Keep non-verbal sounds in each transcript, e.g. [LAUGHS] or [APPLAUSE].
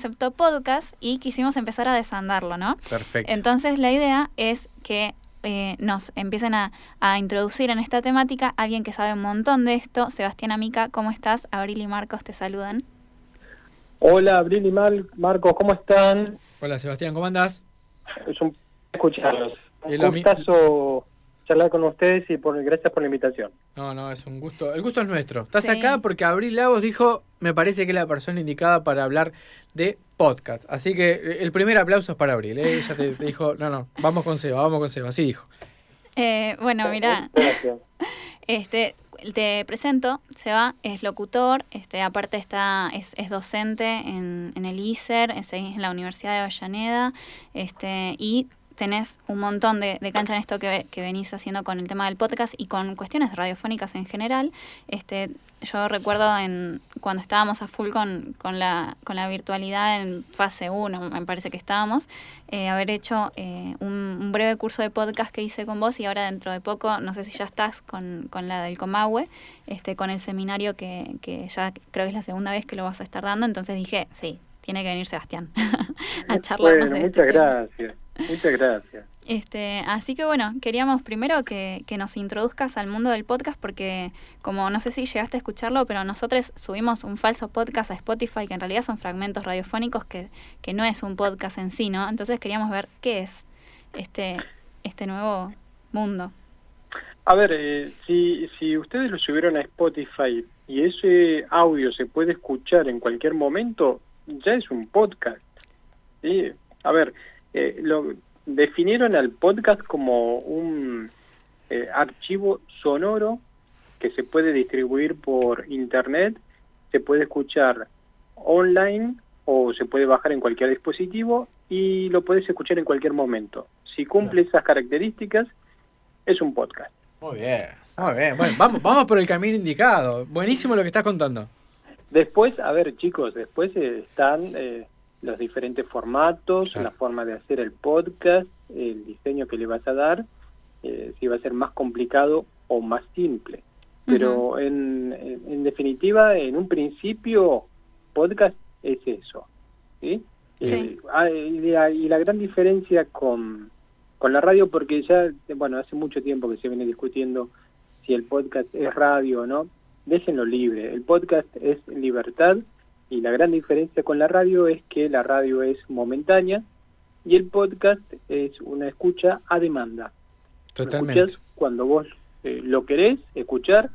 concepto podcast y quisimos empezar a desandarlo, ¿no? Perfecto. Entonces la idea es que eh, nos empiecen a, a, introducir en esta temática alguien que sabe un montón de esto. Sebastián Amica, ¿cómo estás? Abril y Marcos te saludan. Hola Abril y Mar Marcos, ¿cómo están? Hola Sebastián, ¿cómo andás? Es un escucharlos. Un gustazo charlar con ustedes y por gracias por la invitación. No, no, es un gusto. El gusto es nuestro. Estás sí. acá porque Abril Lagos dijo, me parece que es la persona indicada para hablar de podcast. Así que eh, el primer aplauso es para Abril. ¿eh? Ella te, te, dijo, no, no, vamos con Seba, vamos con Seba. Así dijo. Eh, bueno, mira. [LAUGHS] Este, te presento, Seba es locutor, este, aparte está, es, es docente en, en el ISER, es en la Universidad de Avellaneda, este, y tenés un montón de, de cancha en esto que, que, venís haciendo con el tema del podcast y con cuestiones radiofónicas en general. Este, yo recuerdo en cuando estábamos a full con, con, la, con la virtualidad en fase 1, me parece que estábamos, eh, haber hecho eh, un, un, breve curso de podcast que hice con vos y ahora dentro de poco, no sé si ya estás con, con la del Comahue, este, con el seminario que, que ya creo que es la segunda vez que lo vas a estar dando, entonces dije, sí, tiene que venir Sebastián [LAUGHS] a charlarnos bueno, de muchas este gracias. Tema. Muchas gracias. Este, así que bueno, queríamos primero que, que, nos introduzcas al mundo del podcast porque como no sé si llegaste a escucharlo, pero nosotros subimos un falso podcast a Spotify que en realidad son fragmentos radiofónicos que, que no es un podcast en sí, ¿no? Entonces queríamos ver qué es este, este nuevo mundo. A ver, eh, si, si ustedes lo subieron a Spotify y ese audio se puede escuchar en cualquier momento, ya es un podcast. ¿sí? A ver, eh, lo definieron al podcast como un eh, archivo sonoro que se puede distribuir por internet, se puede escuchar online o se puede bajar en cualquier dispositivo y lo puedes escuchar en cualquier momento. Si cumple esas características, es un podcast. Muy bien, muy bien. Bueno, vamos, vamos por el camino indicado. Buenísimo lo que estás contando. Después, a ver chicos, después eh, están eh, los diferentes formatos, claro. la forma de hacer el podcast, el diseño que le vas a dar, eh, si va a ser más complicado o más simple. Pero uh -huh. en, en, en, definitiva, en un principio, podcast es eso. ¿sí? sí. Eh, y, la, y, la, gran diferencia con, con la radio, porque ya, bueno, hace mucho tiempo que se viene discutiendo si el podcast es radio o no, déjenlo libre. El podcast es libertad y la gran diferencia con la radio es que la radio es momentánea y el podcast es una escucha a demanda. Totalmente. Cuando vos eh, lo querés escuchar,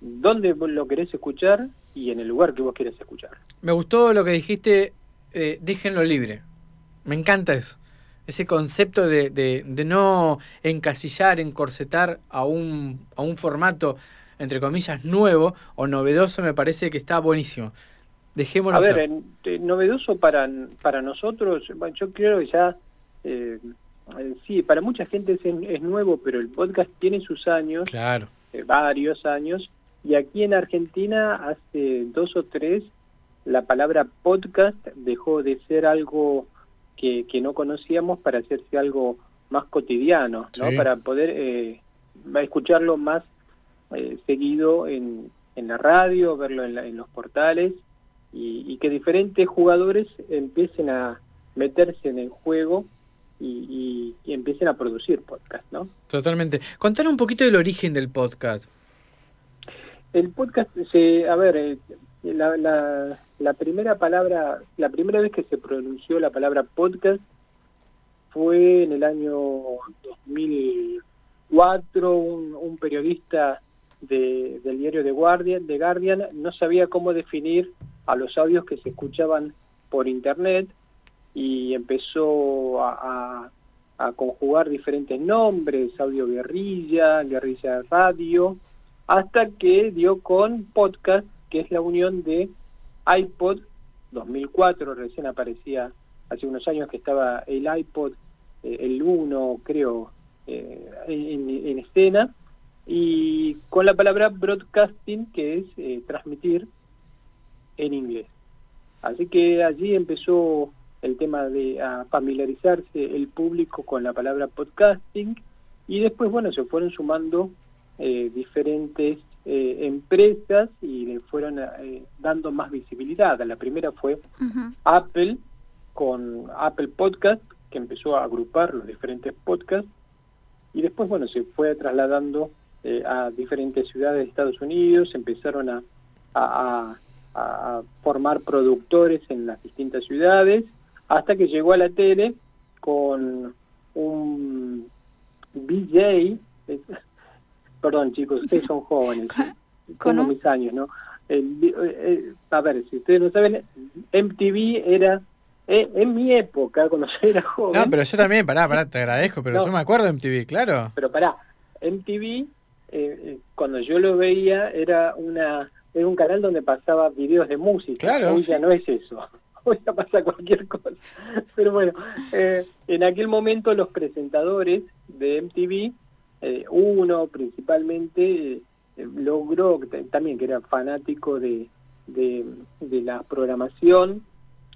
dónde vos lo querés escuchar y en el lugar que vos querés escuchar. Me gustó lo que dijiste, eh, déjenlo libre. Me encanta eso. Ese concepto de, de, de no encasillar, encorsetar a un, a un formato, entre comillas, nuevo o novedoso, me parece que está buenísimo. Dejémoslo a ver, en, novedoso para, para nosotros, bueno, yo creo que ya, eh, sí, para mucha gente es, es, nuevo, pero el podcast tiene sus años, claro. eh, varios años, y aquí en Argentina hace dos o tres la palabra podcast dejó de ser algo que, que no conocíamos para hacerse algo más cotidiano, ¿no? Sí. Para poder eh, escucharlo más seguido en, en la radio, verlo en, la, en los portales y, y, que diferentes jugadores empiecen a meterse en el juego y, y, y, empiecen a producir podcast, ¿no? Totalmente. Contanos un poquito del origen del podcast. El podcast, se, a ver, eh, la, la, la, primera palabra, la primera vez que se pronunció la palabra podcast fue en el año 2004, un, un periodista de, del diario The Guardian, The Guardian no sabía cómo definir a los audios que se escuchaban por internet y empezó a conjugar diferentes nombres, audio guerrilla, guerrilla radio, hasta que dio con podcast, que es la unión de iPod 2004, recién aparecía hace unos años que estaba el iPod, eh, el 1 creo, eh, en, en, escena, y con la palabra broadcasting, que es eh, transmitir en inglés. Así que allí empezó el tema de a familiarizarse el público con la palabra podcasting y después, bueno, se fueron sumando eh, diferentes eh, empresas y le fueron eh, dando más visibilidad. La primera fue Apple con Apple Podcast, que empezó a agrupar los diferentes podcasts y después, bueno, se fue trasladando eh, a diferentes ciudades de Estados Unidos, empezaron a, a, formar productores en las distintas ciudades, hasta que llegó a la tele con un BJ, [LAUGHS] perdón chicos, ustedes son jóvenes, con mis años, ¿no? Eh, a ver, si ustedes no saben, MTV era eh, en mi época, cuando yo era joven. No, pero yo también, pará, pará, te agradezco, pero yo me acuerdo de MTV, claro. Pero pará, MTV, eh, eh, cuando yo lo veía, era una era un canal donde pasaba videos de música. Claro. Hoy ya no es eso. [LAUGHS] Hoy ya pasa cualquier cosa. [LAUGHS] Pero bueno, en aquel momento los presentadores de MTV, uno principalmente, logró, también que era fanático de, de, de la programación,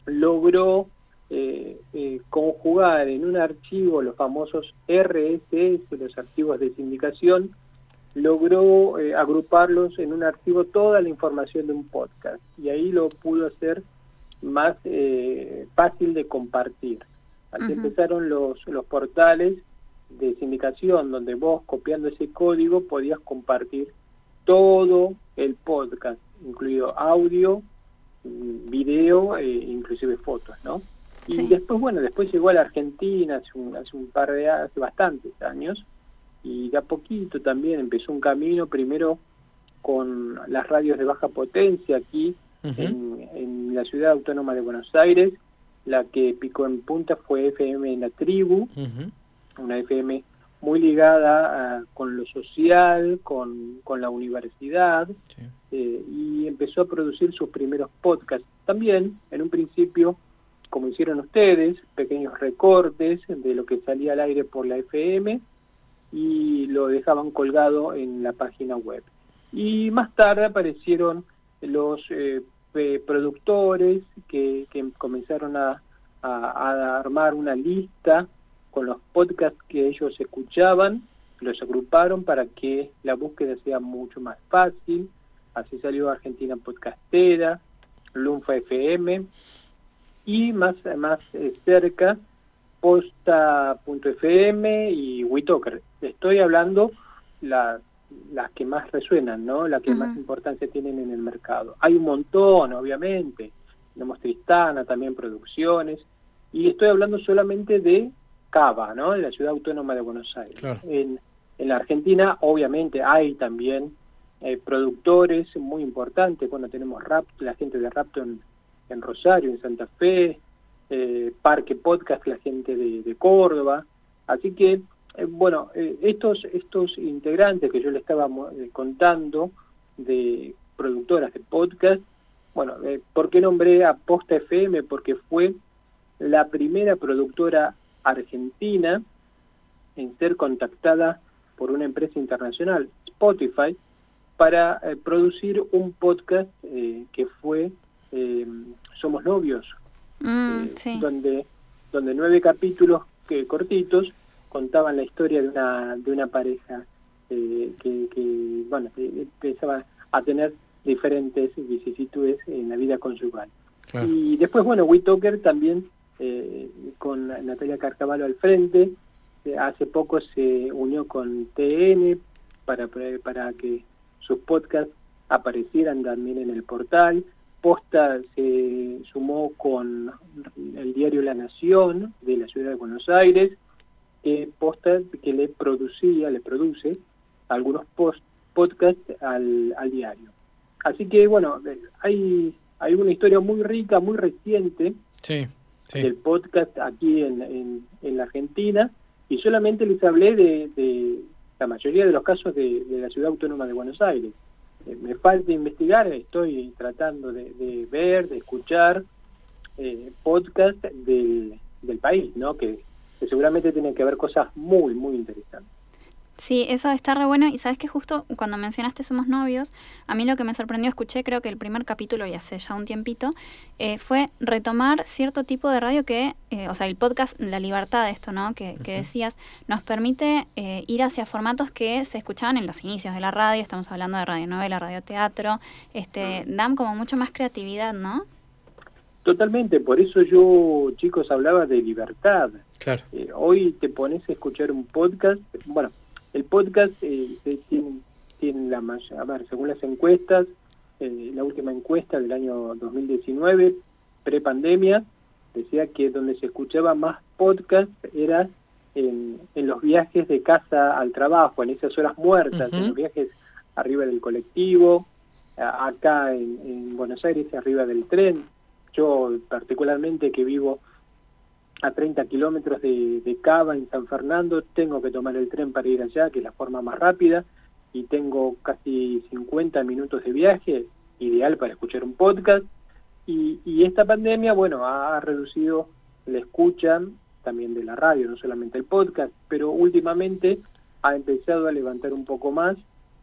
logró eh, eh, conjugar en un archivo los famosos RSS, los archivos de sindicación, logró eh, agruparlos en un archivo toda la información de un podcast y ahí lo pudo hacer más fácil de compartir. Así empezaron los, los portales de sindicación donde vos copiando ese código podías compartir todo el podcast, incluido audio, video e inclusive fotos, ¿no? Y después, bueno, después llegó a la Argentina hace un, hace un par de, hace bastantes años, y de a poquito también empezó un camino, primero con las radios de baja potencia aquí en, la ciudad autónoma de Buenos Aires, la que picó en punta fue FM en la tribu, una FM muy ligada con lo social, con, con la universidad, eh, y empezó a producir sus primeros podcasts. También, en un principio, como hicieron ustedes, pequeños recortes de lo que salía al aire por la FM y lo dejaban colgado en la página web. Y más tarde aparecieron los eh, productores que, comenzaron a, armar una lista con los podcasts que ellos escuchaban, los agruparon para que la búsqueda sea mucho más fácil. Así salió Argentina Podcastera, Lunfa FM y más, más eh, cerca Posta.fm y Witoker. Estoy hablando las, las que más resuenan, ¿no? Las que más importancia tienen en el mercado. Hay un montón, obviamente. Tenemos Tristana, también producciones. Y estoy hablando solamente de Cava, ¿no? En la ciudad autónoma de Buenos Aires. En, la Argentina, obviamente, hay también eh, productores muy importantes. Bueno, tenemos Rap, la gente de Rapto en, Rosario, en Santa Fe, eh, Parque Podcast, la gente de, Córdoba. Así que, bueno, estos, estos integrantes que yo le estaba contando de productoras de podcast, bueno, ¿por qué nombré a Posta FM? Porque fue la primera productora argentina en ser contactada por una empresa internacional, Spotify, para eh, producir un podcast eh, que fue eh, Somos Novios, mm, donde, donde nueve capítulos que, cortitos contaban la historia de una, de una pareja que, bueno, empezaba a tener diferentes vicisitudes en la vida conyugal. Y después, bueno, WeTalker también eh, con Natalia Carcavalo al frente. Eh, hace poco se unió con TN para, para que sus podcasts aparecieran también en el portal. Posta se sumó con el diario La Nación de la ciudad de Buenos Aires, que Posta que le producía, le produce algunos post, podcasts al, al diario. Así que bueno, hay, hay una historia muy rica, muy reciente. Sí del podcast aquí en, en, la Argentina y solamente les hablé de, la mayoría de los casos de, la Ciudad Autónoma de Buenos Aires. Eh, me falta investigar, estoy tratando de, ver, de escuchar eh, podcast del, del país, ¿no? Que, seguramente tienen que ver cosas muy, muy interesantes. Sí, eso está re bueno y sabes que justo cuando mencionaste Somos Novios, a mí lo que me sorprendió, escuché creo que el primer capítulo y hace ya un tiempito, eh, fue retomar cierto tipo de radio que, eh, o sea, el podcast La Libertad, esto, ¿no? Que, que decías, nos permite eh, ir hacia formatos que se escuchaban en los inicios de la radio, estamos hablando de radionovela, radioteatro, este, dan como mucho más creatividad, ¿no? Totalmente, por eso yo, chicos, hablaba de libertad. Claro. hoy te pones a escuchar un podcast, bueno, el podcast eh, tiene, tiene, la mayor, a ver, según las encuestas, eh, la última encuesta del año 2019, pre-pandemia, decía que donde se escuchaba más podcast era en, los viajes de casa al trabajo, en esas horas muertas, en los viajes arriba del colectivo, acá en, en Buenos Aires arriba del tren. Yo particularmente que vivo a 30 kilómetros de, de Cava, en San Fernando, tengo que tomar el tren para ir allá, que es la forma más rápida, y tengo casi 50 minutos de viaje, ideal para escuchar un podcast. Y, esta pandemia, bueno, ha reducido la escucha también de la radio, no solamente el podcast, pero últimamente ha empezado a levantar un poco más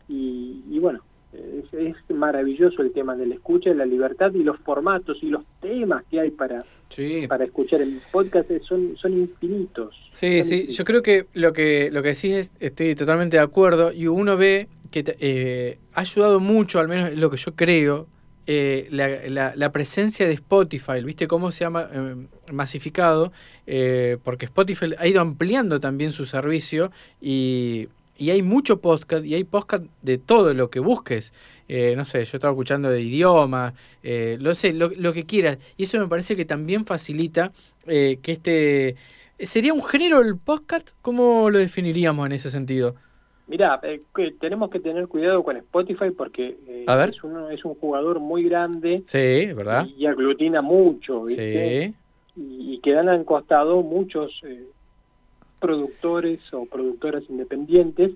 y, bueno, es, maravilloso el tema de la escucha, la libertad y los formatos y los temas que hay para, para escuchar en podcast son, son infinitos. Sí, sí, yo creo que lo que lo que decís es, estoy totalmente de acuerdo y uno ve que eh, ha ayudado mucho, al menos lo que yo creo, eh, la, la, presencia de Spotify, ¿viste cómo se ha eh, masificado? porque Spotify ha ido ampliando también su servicio y y hay mucho podcast y hay podcast de todo lo que busques. Eh, no sé, yo estaba escuchando de idioma, eh, lo sé, lo, que quieras. Y eso me parece que también facilita eh, que este... ¿Sería un género el podcast? ¿Cómo lo definiríamos en ese sentido? Mira, tenemos que tener cuidado con Spotify porque Es, un, es un jugador muy grande. Sí, ¿verdad? Y, aglutina mucho, ¿viste? Sí. Y, y quedan al costado muchos productores o productoras independientes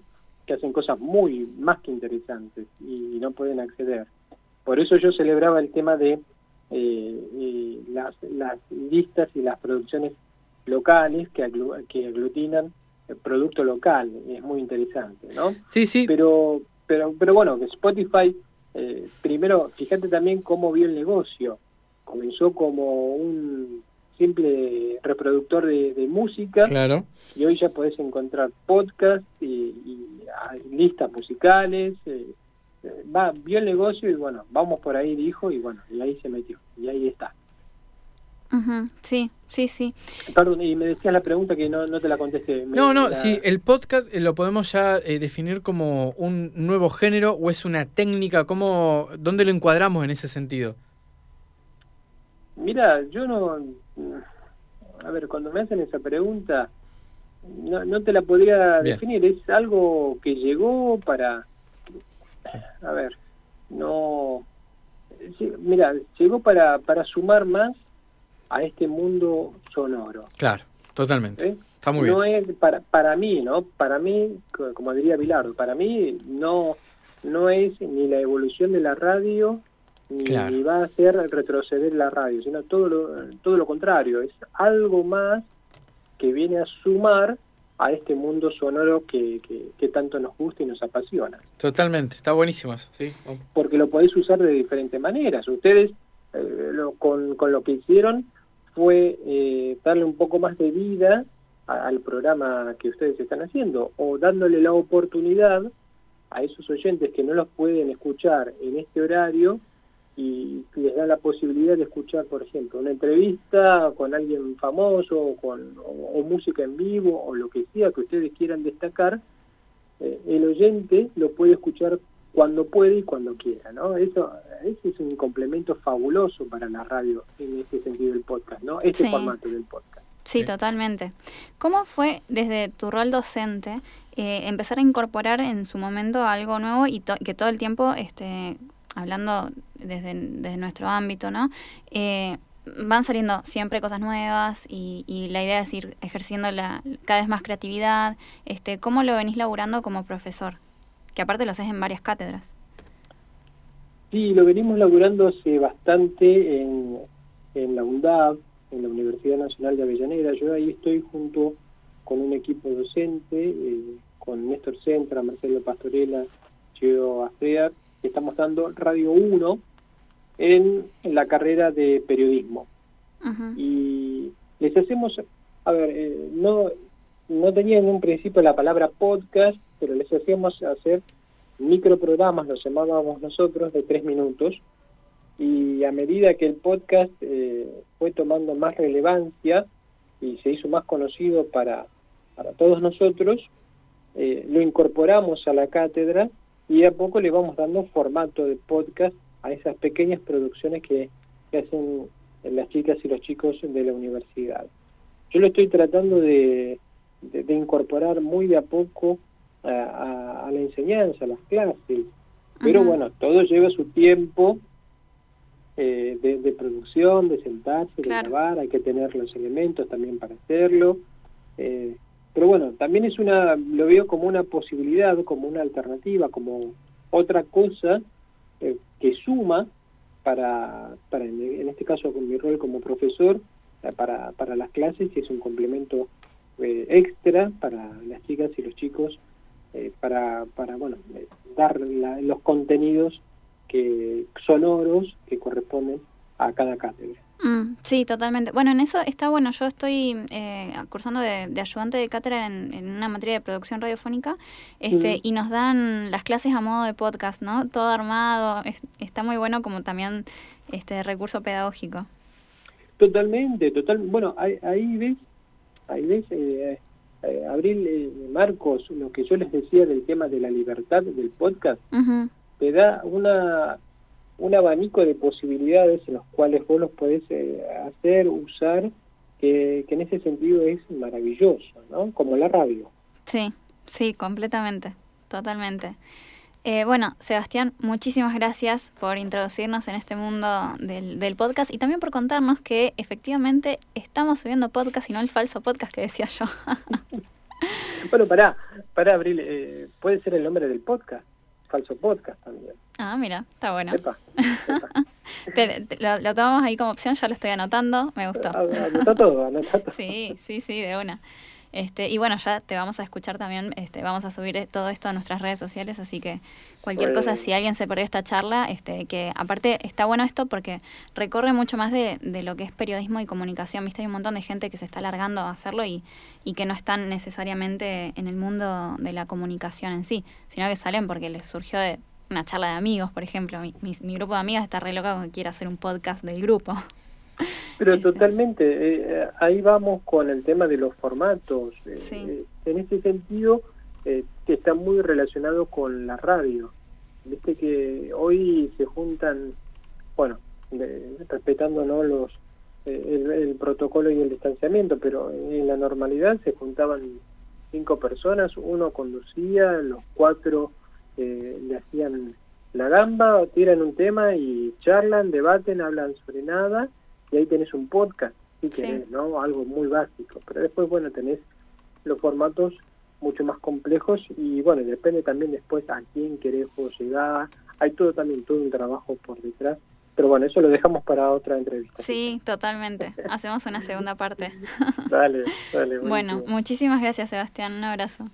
que hacen cosas muy más que interesantes y no pueden acceder. Por eso yo celebraba el tema de eh, eh, las, las listas y las producciones locales que, que aglutinan el producto local. Es muy interesante, ¿no? Sí, sí. Pero, pero, pero bueno, que Spotify, eh, primero, fíjate también cómo vio el negocio. Comenzó como un simple reproductor de, música. Claro. Y hoy ya podés encontrar podcasts y, listas musicales. Eh, eh, va, vio el negocio y bueno, vamos por ahí, dijo, y bueno, y ahí se metió. Y ahí está. Sí, sí, sí. Perdón, y me decías la pregunta que no, no te la contesté. no, no, sí, el podcast eh, lo podemos ya definir como un nuevo género o es una técnica, ¿cómo, ¿dónde lo encuadramos en ese sentido? Mira, yo no, a ver, cuando me hacen esa pregunta, no, no te la podría definir, es algo que llegó para, a ver, no, mira, llegó para, para sumar más a este mundo sonoro. Claro, totalmente. ¿Eh? Está muy no Es para, para mí, ¿no? Para mí, como diría Bilardo, para mí no, no es ni la evolución de la radio ni, va a hacer retroceder la radio, sino todo lo, todo lo contrario, es algo más que viene a sumar a este mundo sonoro que, que, tanto nos gusta y nos apasiona. Totalmente, está buenísimo eso, sí. Porque lo podéis usar de diferentes maneras. Ustedes eh, lo, con, con, lo que hicieron fue eh, darle un poco más de vida al programa que ustedes están haciendo o dándole la oportunidad a esos oyentes que no los pueden escuchar en este horario y les da la posibilidad de escuchar, por ejemplo, una entrevista con alguien famoso o, con, o, música en vivo o lo que sea que ustedes quieran destacar, eh, el oyente lo puede escuchar cuando puede y cuando quiera, ¿no? Eso, ese es un complemento fabuloso para la radio en este sentido del podcast, ¿no? Este formato del podcast. Sí, totalmente. ¿Cómo fue desde tu rol docente eh, empezar a incorporar en su momento algo nuevo y que todo el tiempo este, hablando desde, nuestro ámbito, ¿no? Eh, van saliendo siempre cosas nuevas y, la idea es ir ejerciendo la, cada vez más creatividad. Este, ¿Cómo lo venís laburando como profesor? Que aparte lo haces en varias cátedras. Sí, lo venimos laburando hace bastante en, en la UNDAV, en la Universidad Nacional de Avellaneda. Yo ahí estoy junto con un equipo docente, eh, con Néstor Centra, Marcelo Pastorela, Chio Estamos dando Radio 1 en, la carrera de periodismo. Y les hacemos, a ver, eh, no, no tenía en un principio la palabra podcast, pero les hacíamos hacer microprogramas, los llamábamos nosotros, de tres minutos, y a medida que el podcast eh, fue tomando más relevancia y se hizo más conocido para, para todos nosotros, eh, lo incorporamos a la cátedra y a poco le vamos dando formato de podcast a esas pequeñas producciones que, hacen las chicas y los chicos de la universidad. Yo lo estoy tratando de, de, incorporar muy de a poco a, la enseñanza, a las clases, pero bueno, todo lleva su tiempo eh, de, producción, de sentarse, de grabar, hay que tener los elementos también para hacerlo. Eh, pero bueno, también es una, lo veo como una posibilidad, como una alternativa, como otra cosa eh, que suma para, para en, este caso con mi rol como profesor, eh, para, para las clases y es un complemento eh, extra para las chicas y los chicos para, para bueno, dar los contenidos que sonoros que corresponden a cada cátedra. Mm, sí, totalmente. Bueno, en eso está bueno. Yo estoy eh, cursando de, ayudante de cátedra en, una materia de producción radiofónica este, y nos dan las clases a modo de podcast, ¿no? Todo armado. está muy bueno como también este recurso pedagógico. Totalmente, total. Bueno, ahí, ahí ves, ahí ves, eh, eh, Abril, eh, Marcos, lo que yo les decía del tema de la libertad del podcast, te da una un abanico de posibilidades en los cuales vos los podés eh, hacer, usar, que, en ese sentido es maravilloso, ¿no? Como la radio. Sí, sí, completamente, totalmente. Eh, bueno, Sebastián, muchísimas gracias por introducirnos en este mundo del, del, podcast y también por contarnos que efectivamente estamos subiendo podcast y no el falso podcast que decía yo. [LAUGHS] bueno, para para Abril, eh, puede ser el nombre del podcast falso podcast también. Ah, mira, está bueno. [LAUGHS] lo, tomamos ahí como opción, ya lo estoy anotando, me gustó. Ah, anota todo, anota todo. [LAUGHS] Sí, sí, sí, de una. Este, y bueno, ya te vamos a escuchar también, este, vamos a subir eh, todo esto a nuestras redes sociales, así que cualquier cosa, si alguien se perdió esta charla, este, que aparte está bueno esto porque recorre mucho más de, de, lo que es periodismo y comunicación, viste, hay un montón de gente que se está alargando a hacerlo y, y que no están necesariamente en el mundo de la comunicación en sí, sino que salen porque les surgió de una charla de amigos, por ejemplo, mi, mi, mi grupo de amigas está re loca que quiere hacer un podcast del grupo. [LAUGHS] Pero este. totalmente, eh, ahí vamos con el tema de los formatos. Eh, eh, en ese sentido, que está muy relacionado con la radio. Viste que hoy se juntan, bueno, respetando ¿no? los el, protocolo y el distanciamiento, pero en la normalidad se juntaban cinco personas, uno conducía, los cuatro le hacían la gamba, tiran un tema y charlan, debaten, hablan sobre nada y ahí tenés un podcast, si querés, ¿no? Algo muy básico. Pero después, bueno, tenés los formatos mucho más complejos y bueno, depende también después a quién querés llegar. Hay todo también, todo un trabajo por detrás. Pero bueno, eso lo dejamos para otra entrevista. Sí, totalmente. [LAUGHS] Hacemos una segunda parte. dale, dale. [LAUGHS] Bueno, muchísimas gracias Sebastián, un abrazo.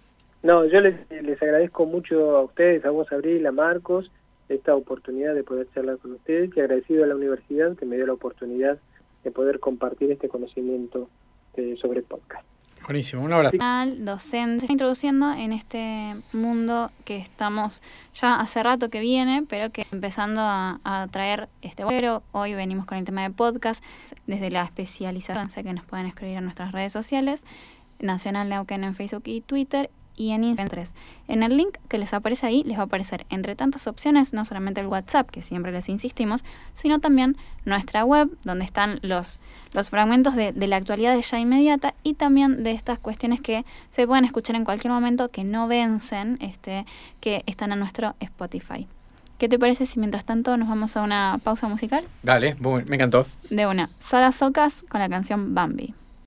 No, yo les, les agradezco mucho a ustedes, a vos Abril, a Marcos, esta oportunidad de poder charlar con ustedes y agradecido a la universidad que me dio la oportunidad de poder compartir este conocimiento eh, sobre podcast. Buenísimo, un abrazo. Docente, introduciendo en este mundo que estamos ya hace rato que viene, pero que empezando a, traer este vuelo. Hoy venimos con el tema de podcast, desde la especialización, sé que nos pueden escribir en nuestras redes sociales, Nacional Neuquén en Facebook y Twitter, y en Instagram. En el link que les aparece ahí les va a aparecer entre tantas opciones no solamente el WhatsApp, que siempre les insistimos, sino también nuestra web, donde están los, los fragmentos de, de la actualidad de ya inmediata y también de estas cuestiones que se pueden escuchar en cualquier momento, que no vencen, este, que están en nuestro Spotify. ¿Qué te parece si mientras tanto nos vamos a una pausa musical? Dale, me encantó. De una. Sara Socas con la canción Bambi.